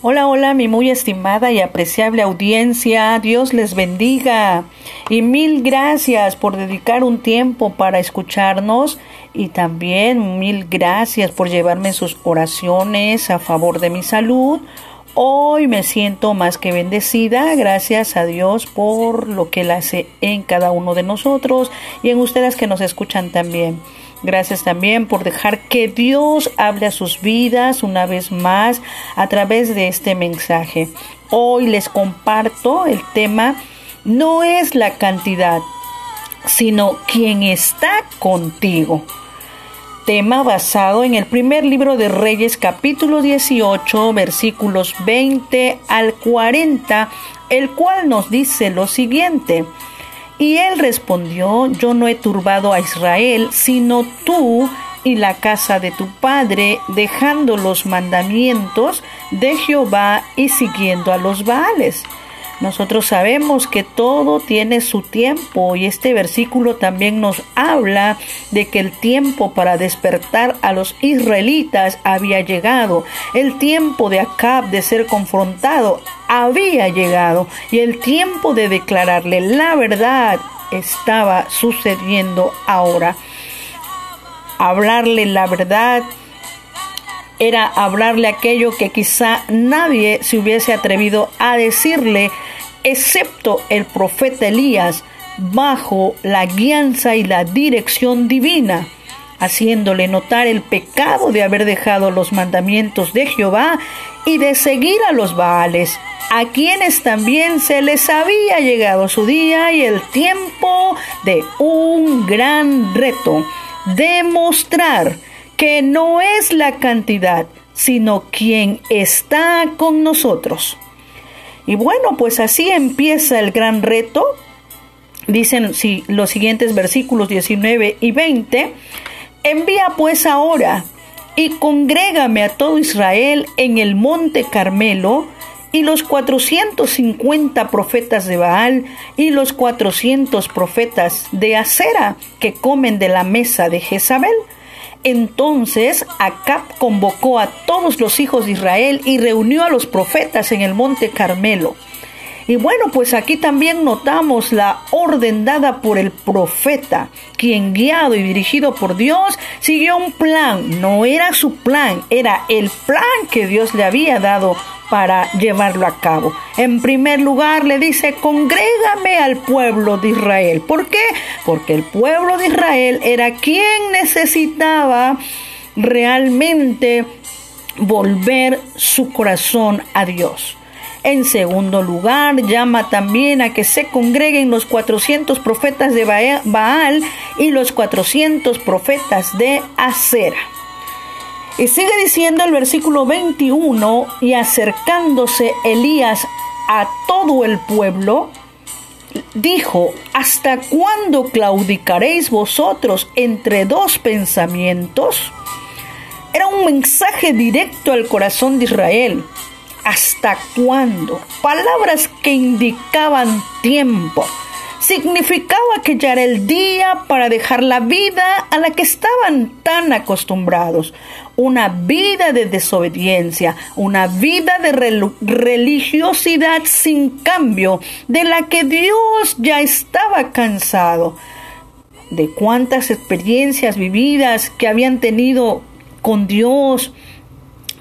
Hola, hola, mi muy estimada y apreciable audiencia. Dios les bendiga. Y mil gracias por dedicar un tiempo para escucharnos. Y también mil gracias por llevarme sus oraciones a favor de mi salud. Hoy me siento más que bendecida, gracias a Dios por lo que Él hace en cada uno de nosotros y en ustedes que nos escuchan también. Gracias también por dejar que Dios hable a sus vidas una vez más a través de este mensaje. Hoy les comparto el tema no es la cantidad, sino quien está contigo. Tema basado en el primer libro de Reyes capítulo 18 versículos 20 al 40, el cual nos dice lo siguiente. Y él respondió, yo no he turbado a Israel, sino tú y la casa de tu padre, dejando los mandamientos de Jehová y siguiendo a los Baales. Nosotros sabemos que todo tiene su tiempo y este versículo también nos habla de que el tiempo para despertar a los israelitas había llegado. El tiempo de Acab de ser confrontado había llegado y el tiempo de declararle la verdad estaba sucediendo ahora. Hablarle la verdad era hablarle aquello que quizá nadie se hubiese atrevido a decirle, excepto el profeta Elías, bajo la guianza y la dirección divina, haciéndole notar el pecado de haber dejado los mandamientos de Jehová y de seguir a los Baales, a quienes también se les había llegado su día y el tiempo de un gran reto, demostrar que no es la cantidad, sino quien está con nosotros. Y bueno, pues así empieza el gran reto. Dicen los siguientes versículos 19 y 20. Envía pues ahora y congrégame a todo Israel en el monte Carmelo y los 450 profetas de Baal y los 400 profetas de Acera que comen de la mesa de Jezabel entonces Acab convocó a todos los hijos de Israel y reunió a los profetas en el monte Carmelo. Y bueno, pues aquí también notamos la orden dada por el profeta, quien guiado y dirigido por Dios siguió un plan. No era su plan, era el plan que Dios le había dado para llevarlo a cabo. En primer lugar le dice, congrégame al pueblo de Israel. ¿Por qué? Porque el pueblo de Israel era quien necesitaba realmente volver su corazón a Dios. En segundo lugar, llama también a que se congreguen los 400 profetas de Baal y los 400 profetas de Acera. Y sigue diciendo el versículo 21, y acercándose Elías a todo el pueblo, dijo, ¿hasta cuándo claudicaréis vosotros entre dos pensamientos? Era un mensaje directo al corazón de Israel. ¿Hasta cuándo? Palabras que indicaban tiempo. Significaba que ya era el día para dejar la vida a la que estaban tan acostumbrados, una vida de desobediencia, una vida de religiosidad sin cambio, de la que Dios ya estaba cansado, de cuántas experiencias vividas que habían tenido con Dios,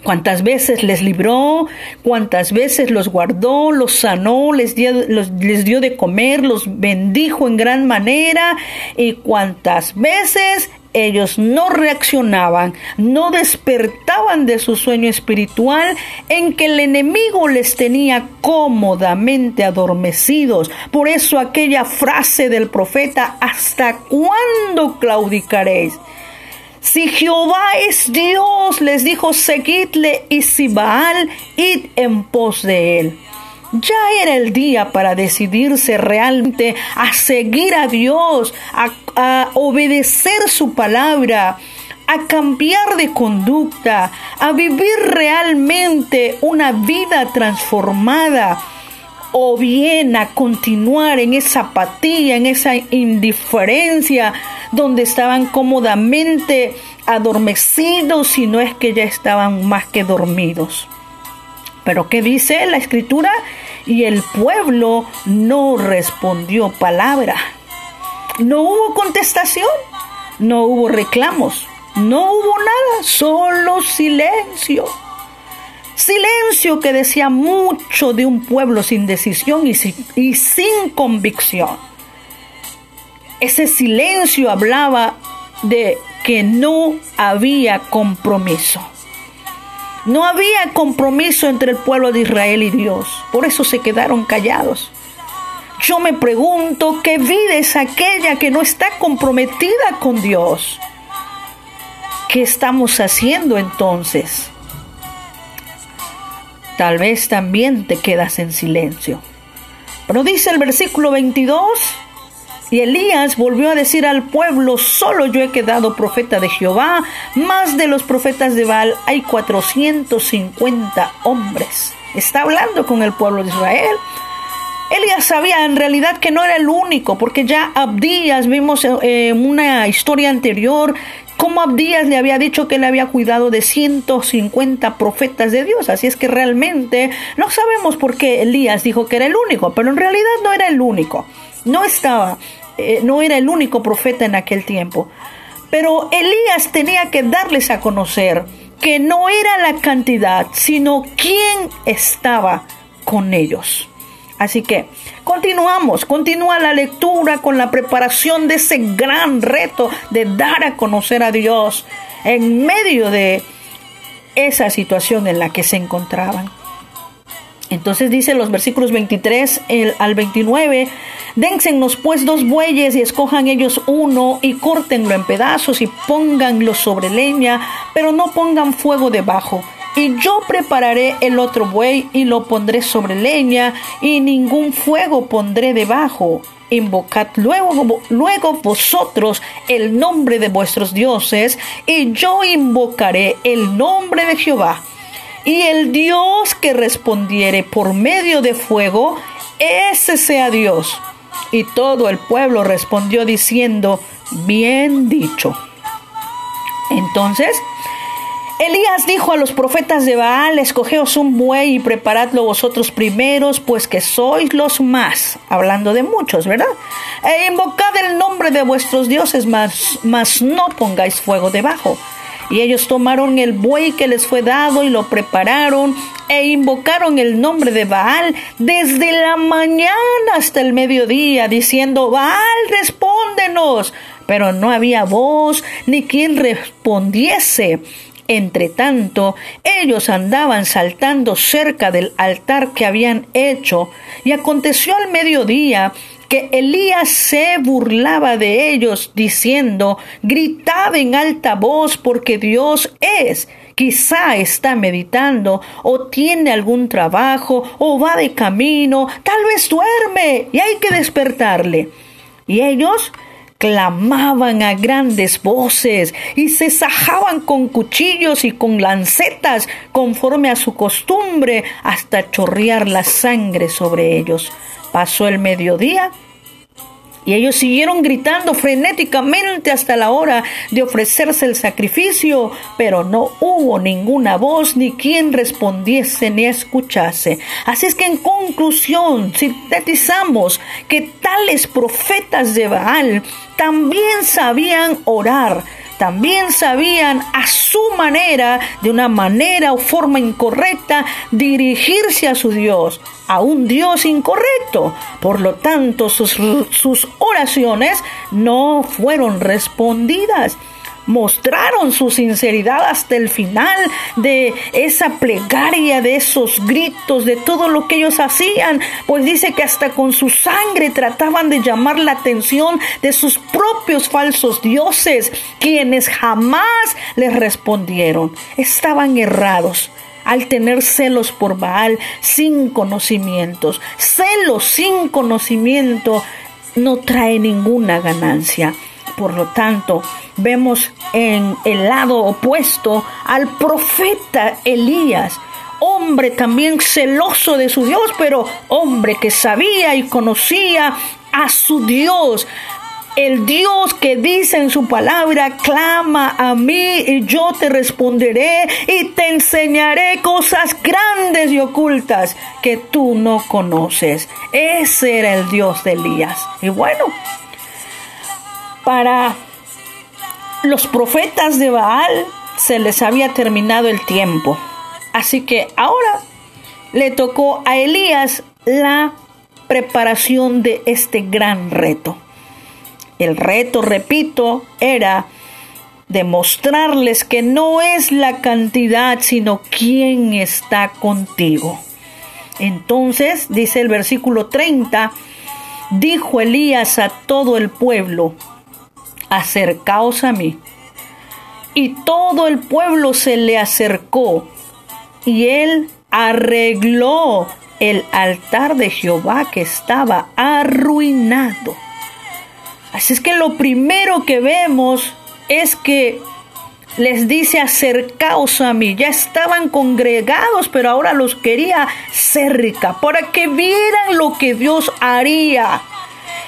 cuántas veces les libró, cuántas veces los guardó, los sanó, les dio, les dio de comer, los bendijo en gran manera y cuántas veces ellos no reaccionaban, no despertaban de su sueño espiritual en que el enemigo les tenía cómodamente adormecidos. Por eso aquella frase del profeta, ¿hasta cuándo claudicaréis? Si Jehová es Dios, les dijo, seguidle, y si Baal, id en pos de él. Ya era el día para decidirse realmente a seguir a Dios, a, a, obedecer su palabra, a cambiar de conducta, a vivir realmente una vida transformada o bien a continuar en esa apatía, en esa indiferencia donde estaban cómodamente adormecidos, si no es que ya estaban más que dormidos. Pero ¿qué dice la escritura? Y el pueblo no respondió palabra. No hubo contestación, no hubo reclamos, no hubo nada, solo silencio. Silencio que decía mucho de un pueblo sin decisión y sin, convicción. Ese silencio hablaba de que no había compromiso. No había compromiso entre el pueblo de Israel y Dios. Por eso se quedaron callados. Yo me pregunto, ¿qué vida es aquella que no está comprometida con Dios? ¿Qué estamos haciendo entonces? Tal vez también te quedas en silencio. Pero dice el versículo 22, y Elías volvió a decir al pueblo, solo yo he quedado profeta de Jehová, más de los profetas de Baal hay 450 hombres. Está hablando con el pueblo de Israel. Elías sabía en realidad que no era el único, porque ya Abdías, vimos en eh, una historia anterior, como Abdías le había dicho que le había cuidado de 150 profetas de Dios. Así es que realmente no sabemos por qué Elías dijo que era el único, pero en realidad no era el único. No estaba, eh, no era el único profeta en aquel tiempo. Pero Elías tenía que darles a conocer que no era la cantidad, sino quién estaba con ellos. Así que continuamos, continúa la lectura con la preparación de ese gran reto de dar a conocer a Dios en medio de esa situación en la que se encontraban. Entonces dice los versículos 23 al 29, dénsenos pues dos bueyes y escojan ellos uno y córtenlo en pedazos y pónganlo sobre leña, pero no pongan fuego debajo y yo prepararé el otro buey y lo pondré sobre leña, y ningún fuego pondré debajo. Invocad luego, luego vosotros el nombre de vuestros dioses, y yo invocaré el nombre de Jehová. Y el Dios que respondiere por medio de fuego, ese sea Dios. Y todo el pueblo respondió diciendo, bien dicho. Entonces, Elías dijo a los profetas de Baal, escogeos un buey y preparadlo vosotros primeros, pues que sois los más, hablando de muchos, ¿verdad? E invocad el nombre de vuestros dioses, mas, mas no pongáis fuego debajo. Y ellos tomaron el buey que les fue dado y lo prepararon e invocaron el nombre de Baal desde la mañana hasta el mediodía, diciendo, Baal, respóndenos. Pero no había voz ni quien respondiese. Entre tanto, ellos andaban saltando cerca del altar que habían hecho, y aconteció al mediodía que Elías se burlaba de ellos, diciendo, Gritad en alta voz porque Dios es. Quizá está meditando, o tiene algún trabajo, o va de camino, tal vez duerme, y hay que despertarle. Y ellos clamaban a grandes voces y se sajaban con cuchillos y con lancetas conforme a su costumbre hasta chorrear la sangre sobre ellos. Pasó el mediodía y ellos siguieron gritando frenéticamente hasta la hora de ofrecerse el sacrificio, pero no hubo ninguna voz ni quien respondiese ni escuchase. Así es que en conclusión, sintetizamos que tales profetas de Baal también sabían orar, también sabían a su manera, de una manera o forma incorrecta, dirigirse a su Dios, a un Dios incorrecto. Por lo tanto, sus, oraciones no fueron respondidas mostraron su sinceridad hasta el final de esa plegaria, de esos gritos, de todo lo que ellos hacían, pues dice que hasta con su sangre trataban de llamar la atención de sus propios falsos dioses, quienes jamás les respondieron. Estaban errados al tener celos por Baal sin conocimientos. Celos sin conocimiento no trae ninguna ganancia. Por lo tanto, vemos en el lado opuesto al profeta Elías, hombre también celoso de su Dios, pero hombre que sabía y conocía a su Dios, El Dios que dice en su palabra, clama a mí y yo te responderé y te enseñaré cosas grandes y ocultas que tú no conoces. Ese era el Dios de Elías. Y bueno, para los profetas de Baal se les había terminado el tiempo. Así que ahora le tocó a Elías la preparación de este gran reto. El reto, repito, era demostrarles que no es la cantidad, sino quién está contigo. Entonces, dice el versículo 30, dijo Elías a todo el pueblo, acercaos a mí. Y todo el pueblo se le acercó, y él arregló el altar de Jehová que estaba arruinado. Así es que lo primero que vemos es que les dice acercaos a mí. Ya estaban congregados, pero ahora los quería cerca para que vieran lo que Dios haría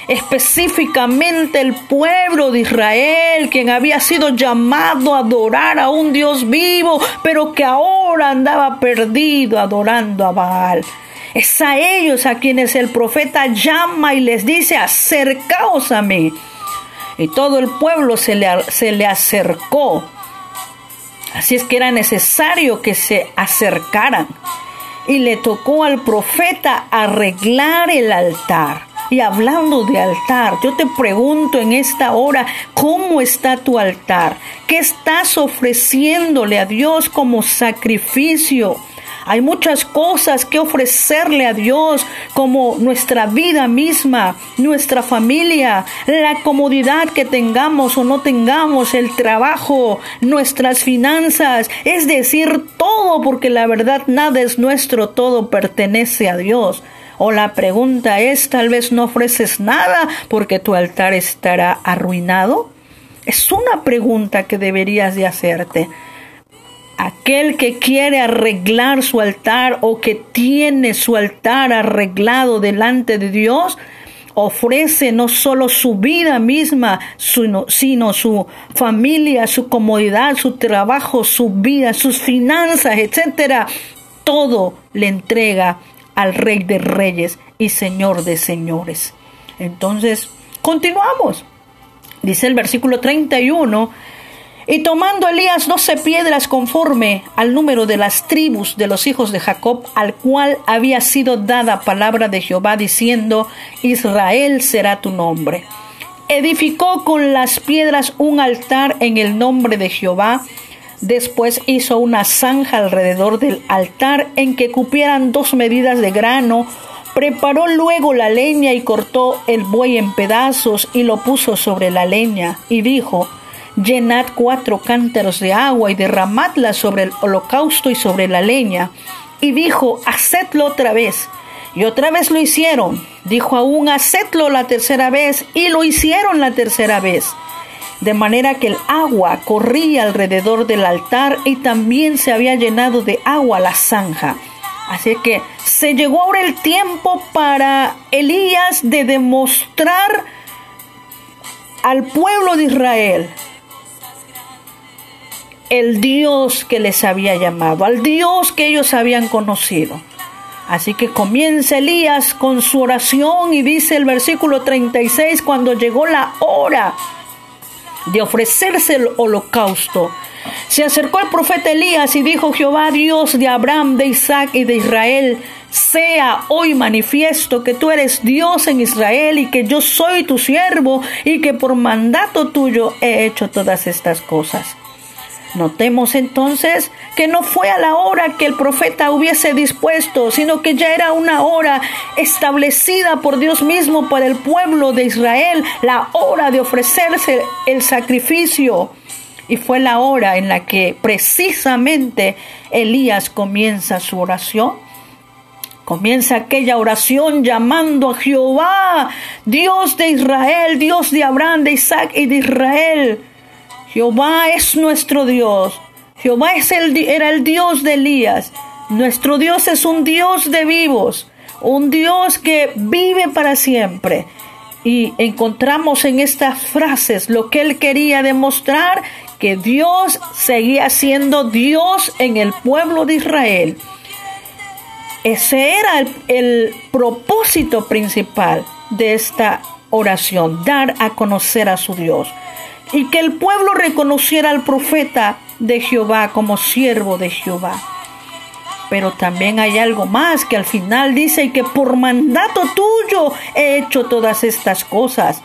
específicamente el pueblo de Israel, quien había sido llamado a adorar a un Dios vivo, pero que ahora andaba perdido adorando a Baal. Es a ellos a quienes el profeta llama y les dice, acercaos a mí. Y todo el pueblo se le, se le acercó. Así es que era necesario que se acercaran. Y le tocó al profeta arreglar el altar. Y hablando de altar, yo te pregunto en esta hora, ¿cómo está tu altar? ¿Qué estás ofreciéndole a Dios como sacrificio? Hay muchas cosas que ofrecerle a Dios, como nuestra vida misma, nuestra familia, la comodidad que tengamos o no tengamos, el trabajo, nuestras finanzas, es decir, todo, porque la verdad nada es nuestro, todo pertenece a Dios. O la pregunta es, tal vez no ofreces nada porque tu altar estará arruinado. Es una pregunta que deberías de hacerte. Aquel que quiere arreglar su altar o que tiene su altar arreglado delante de Dios, ofrece no solo su vida misma, sino, su familia, su comodidad, su trabajo, su vida, sus finanzas, etcétera. Todo le entrega al Rey de Reyes y Señor de Señores. Entonces, continuamos. Dice el versículo 31, y tomando Elías doce piedras conforme al número de las tribus de los hijos de Jacob, al cual había sido dada palabra de Jehová, diciendo, Israel será tu nombre. Edificó con las piedras un altar en el nombre de Jehová, Después hizo una zanja alrededor del altar en que cupieran dos medidas de grano. Preparó luego la leña y cortó el buey en pedazos y lo puso sobre la leña. Y dijo, llenad cuatro cántaros de agua y derramadla sobre el holocausto y sobre la leña. Y dijo, hacedlo otra vez. Y otra vez lo hicieron. Dijo aún, hacedlo la tercera vez. Y lo hicieron la tercera vez de manera que el agua corría alrededor del altar y también se había llenado de agua la zanja. Así que se llegó ahora el tiempo para Elías de demostrar al pueblo de Israel el Dios que les había llamado, al Dios que ellos habían conocido. Así que comienza Elías con su oración y dice el versículo 36, cuando llegó la hora de ofrecerse el holocausto. Se acercó el profeta Elías y dijo, Jehová Dios de Abraham, de Isaac y de Israel, sea hoy manifiesto que tú eres Dios en Israel y que yo soy tu siervo y que por mandato tuyo he hecho todas estas cosas. Notemos entonces que no fue a la hora que el profeta hubiese dispuesto, sino que ya era una hora establecida por Dios mismo para el pueblo de Israel, la hora de ofrecerse el sacrificio. Y fue la hora en la que precisamente Elías comienza su oración. Comienza aquella oración llamando a Jehová, Dios de Israel, Dios de Abraham, de Isaac y de Israel. Jehová es nuestro Dios. Jehová es el, era el Dios de Elías. Nuestro Dios es un Dios de vivos, un Dios que vive para siempre. Y encontramos en estas frases lo que él quería demostrar, que Dios seguía siendo Dios en el pueblo de Israel. Ese era el, el propósito principal de esta oración, dar a conocer a su Dios. Y que el pueblo reconociera al profeta de Jehová como siervo de Jehová. Pero también hay algo más que al final dice que por mandato tuyo he hecho todas estas cosas.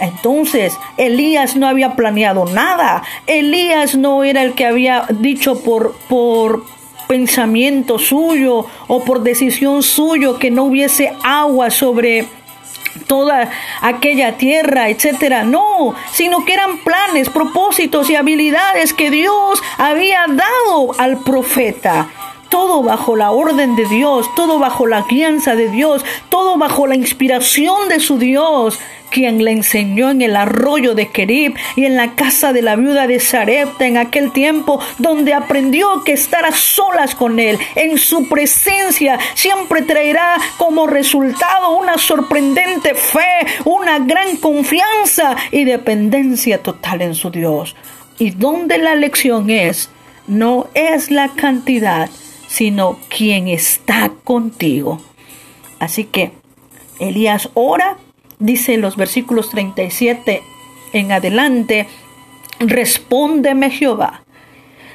Entonces, Elías no había planeado nada. Elías no era el que había dicho por, por pensamiento suyo o por decisión suyo que no hubiese agua sobre toda aquella tierra, etcétera. No, sino que eran planes, propósitos y habilidades que Dios había dado al profeta todo bajo la orden de Dios, todo bajo la guianza de Dios, todo bajo la inspiración de su Dios, quien le enseñó en el arroyo de Kerib y en la casa de la viuda de Sarepta en aquel tiempo, donde aprendió que estar a solas con él, en su presencia, siempre traerá como resultado una sorprendente fe, una gran confianza y dependencia total en su Dios. Y donde la lección es, no es la cantidad, sino quien está contigo. Así que Elías ora, dice en los versículos 37 en adelante, respóndeme Jehová,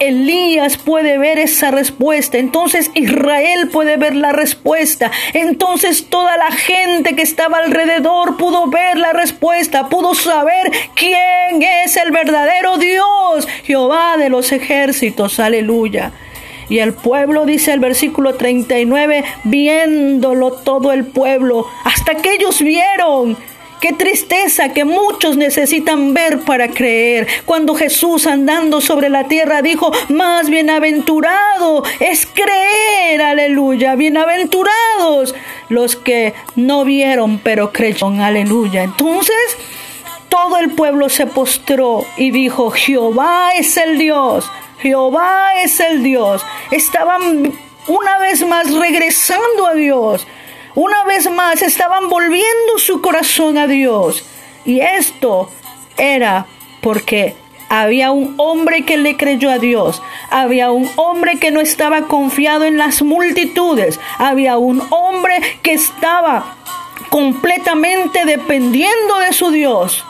Elías puede ver esa respuesta, entonces Israel puede ver la respuesta, entonces toda la gente que estaba alrededor pudo ver la respuesta, pudo saber quién es el verdadero Dios, Jehová de los ejércitos, aleluya. Y el pueblo, dice el versículo 39, viéndolo todo el pueblo, hasta que ellos vieron Qué tristeza que muchos necesitan ver para creer. Cuando Jesús andando sobre la tierra dijo, más bienaventurado es creer, aleluya, bienaventurados los que no vieron pero creyeron, aleluya. Entonces, todo el pueblo se postró y dijo, Jehová es el Dios, Jehová es el Dios. Estaban una vez más regresando a Dios. Una vez más estaban volviendo su corazón a Dios. Y esto era porque había un hombre que le creyó a Dios. Había un hombre que no estaba confiado en las multitudes. Había un hombre que estaba completamente dependiendo de su Dios.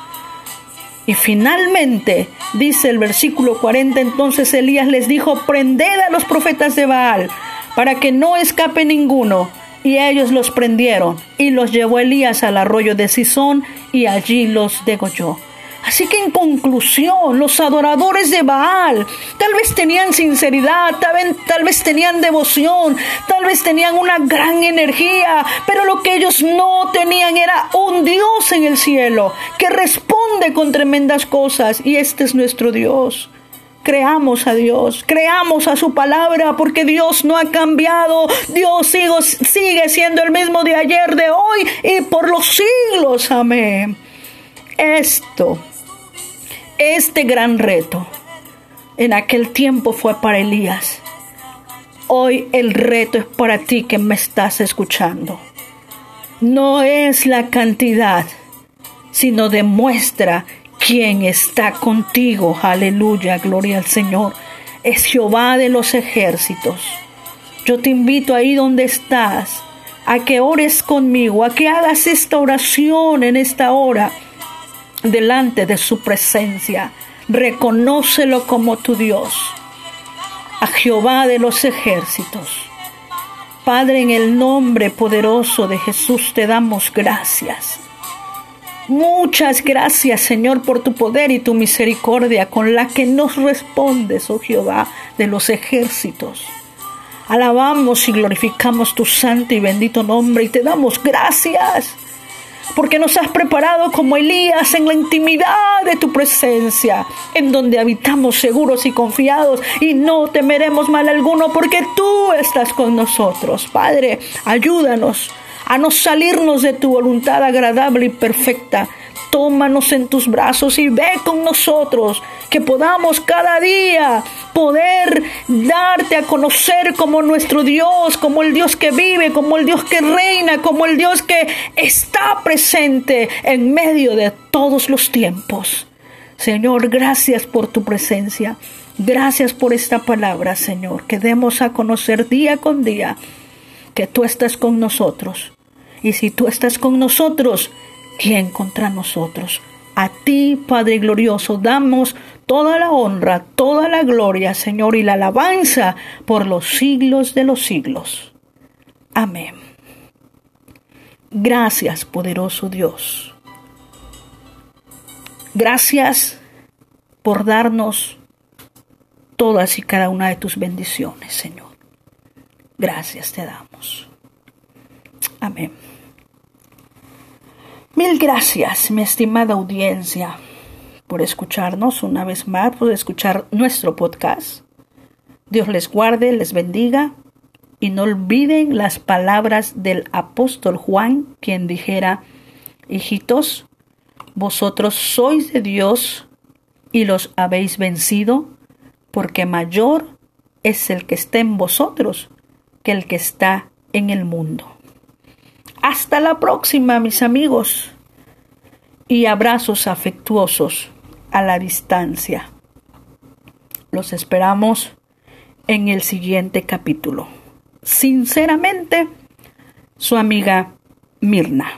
Y finalmente, dice el versículo 40, entonces Elías les dijo, prended a los profetas de Baal, para que no escape ninguno. Y ellos los prendieron y los llevó Elías al arroyo de Sison y allí los degolló. Así que en conclusión, los adoradores de Baal tal vez tenían sinceridad, tal vez, tal vez, tenían devoción, tal vez tenían una gran energía, pero lo que ellos no tenían era un Dios en el cielo que responde con tremendas cosas y este es nuestro Dios. Creamos a Dios, creamos a su palabra porque Dios no ha cambiado. Dios sigue siendo el mismo de ayer, de hoy y por los siglos. Amén. Esto, este gran reto, en aquel tiempo fue para Elías. Hoy el reto es para ti que me estás escuchando. No es la cantidad, sino demuestra quien está contigo. Aleluya, gloria al Señor. Es Jehová de los ejércitos. Yo te invito ahí donde estás a que ores conmigo, a que hagas esta oración en esta hora delante de su presencia. Reconócelo como tu Dios, a Jehová de los ejércitos. Padre, en el nombre poderoso de Jesús te damos gracias. Muchas gracias, Señor, por tu poder y tu misericordia con la que nos respondes, oh Jehová de los ejércitos. Alabamos y glorificamos tu santo y bendito nombre y te damos gracias porque nos has preparado como Elías en la intimidad de tu presencia, en donde habitamos seguros y confiados y no temeremos mal alguno, porque tú estás con nosotros. Padre, ayúdanos a no salirnos de tu voluntad agradable y perfecta. Tómanos en tus brazos y ve con nosotros, que podamos cada día poder darte a conocer como nuestro Dios, como el Dios que vive, como el Dios que reina, como el Dios que está presente en medio de todos los tiempos. Señor, gracias por tu presencia. Gracias por esta palabra, Señor, que demos a conocer día con día que tú estás con nosotros y si tú estás con nosotros, ¿quién contra nosotros? A ti, Padre glorioso, damos toda la honra, toda la gloria, Señor, y la alabanza por los siglos de los siglos. Amén. Gracias, poderoso Dios. Gracias por darnos todas y cada una de tus bendiciones, Señor. Gracias te damos. Amén. Mil gracias, mi estimada audiencia, por escucharnos una vez más, por escuchar nuestro podcast. Dios les guarde, les bendiga y no olviden las palabras del apóstol Juan, quien dijera, hijitos, vosotros sois de Dios y los habéis vencido, porque mayor es el que está en vosotros que el que está en el mundo. Hasta la próxima, mis amigos. Y abrazos afectuosos a la distancia. Los esperamos en el siguiente capítulo. Sinceramente, su amiga Mirna.